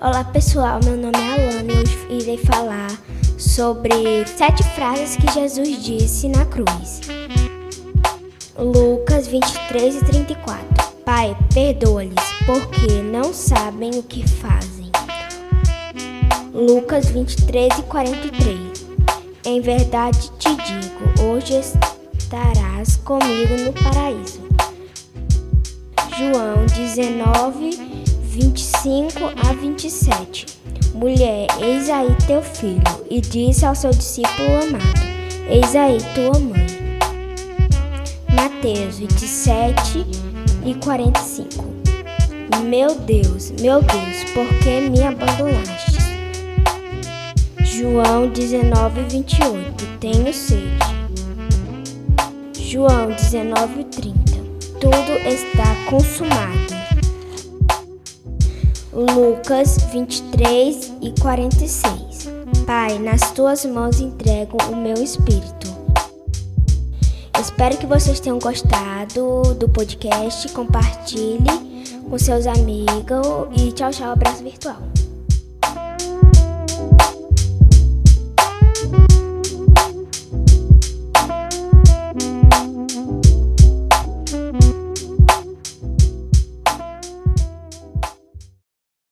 Olá pessoal, meu nome é Alana e hoje irei falar sobre sete frases que Jesus disse na cruz. Lucas 23 e 34 Pai, perdoa-lhes, porque não sabem o que fazem. Lucas 23 e 43 Em verdade te digo, hoje estarás comigo no paraíso. João 19 25 a 27 Mulher, eis aí teu filho, e disse ao seu discípulo amado: Eis aí tua mãe. Mateus 27 e 45 Meu Deus, meu Deus, por que me abandonaste? João 19 e 28 Tenho sede. João 19 e 30 Tudo está consumado. Lucas 23 e 46 Pai, nas tuas mãos entrego o meu espírito. Espero que vocês tenham gostado do podcast. Compartilhe com seus amigos e tchau, tchau, abraço virtual.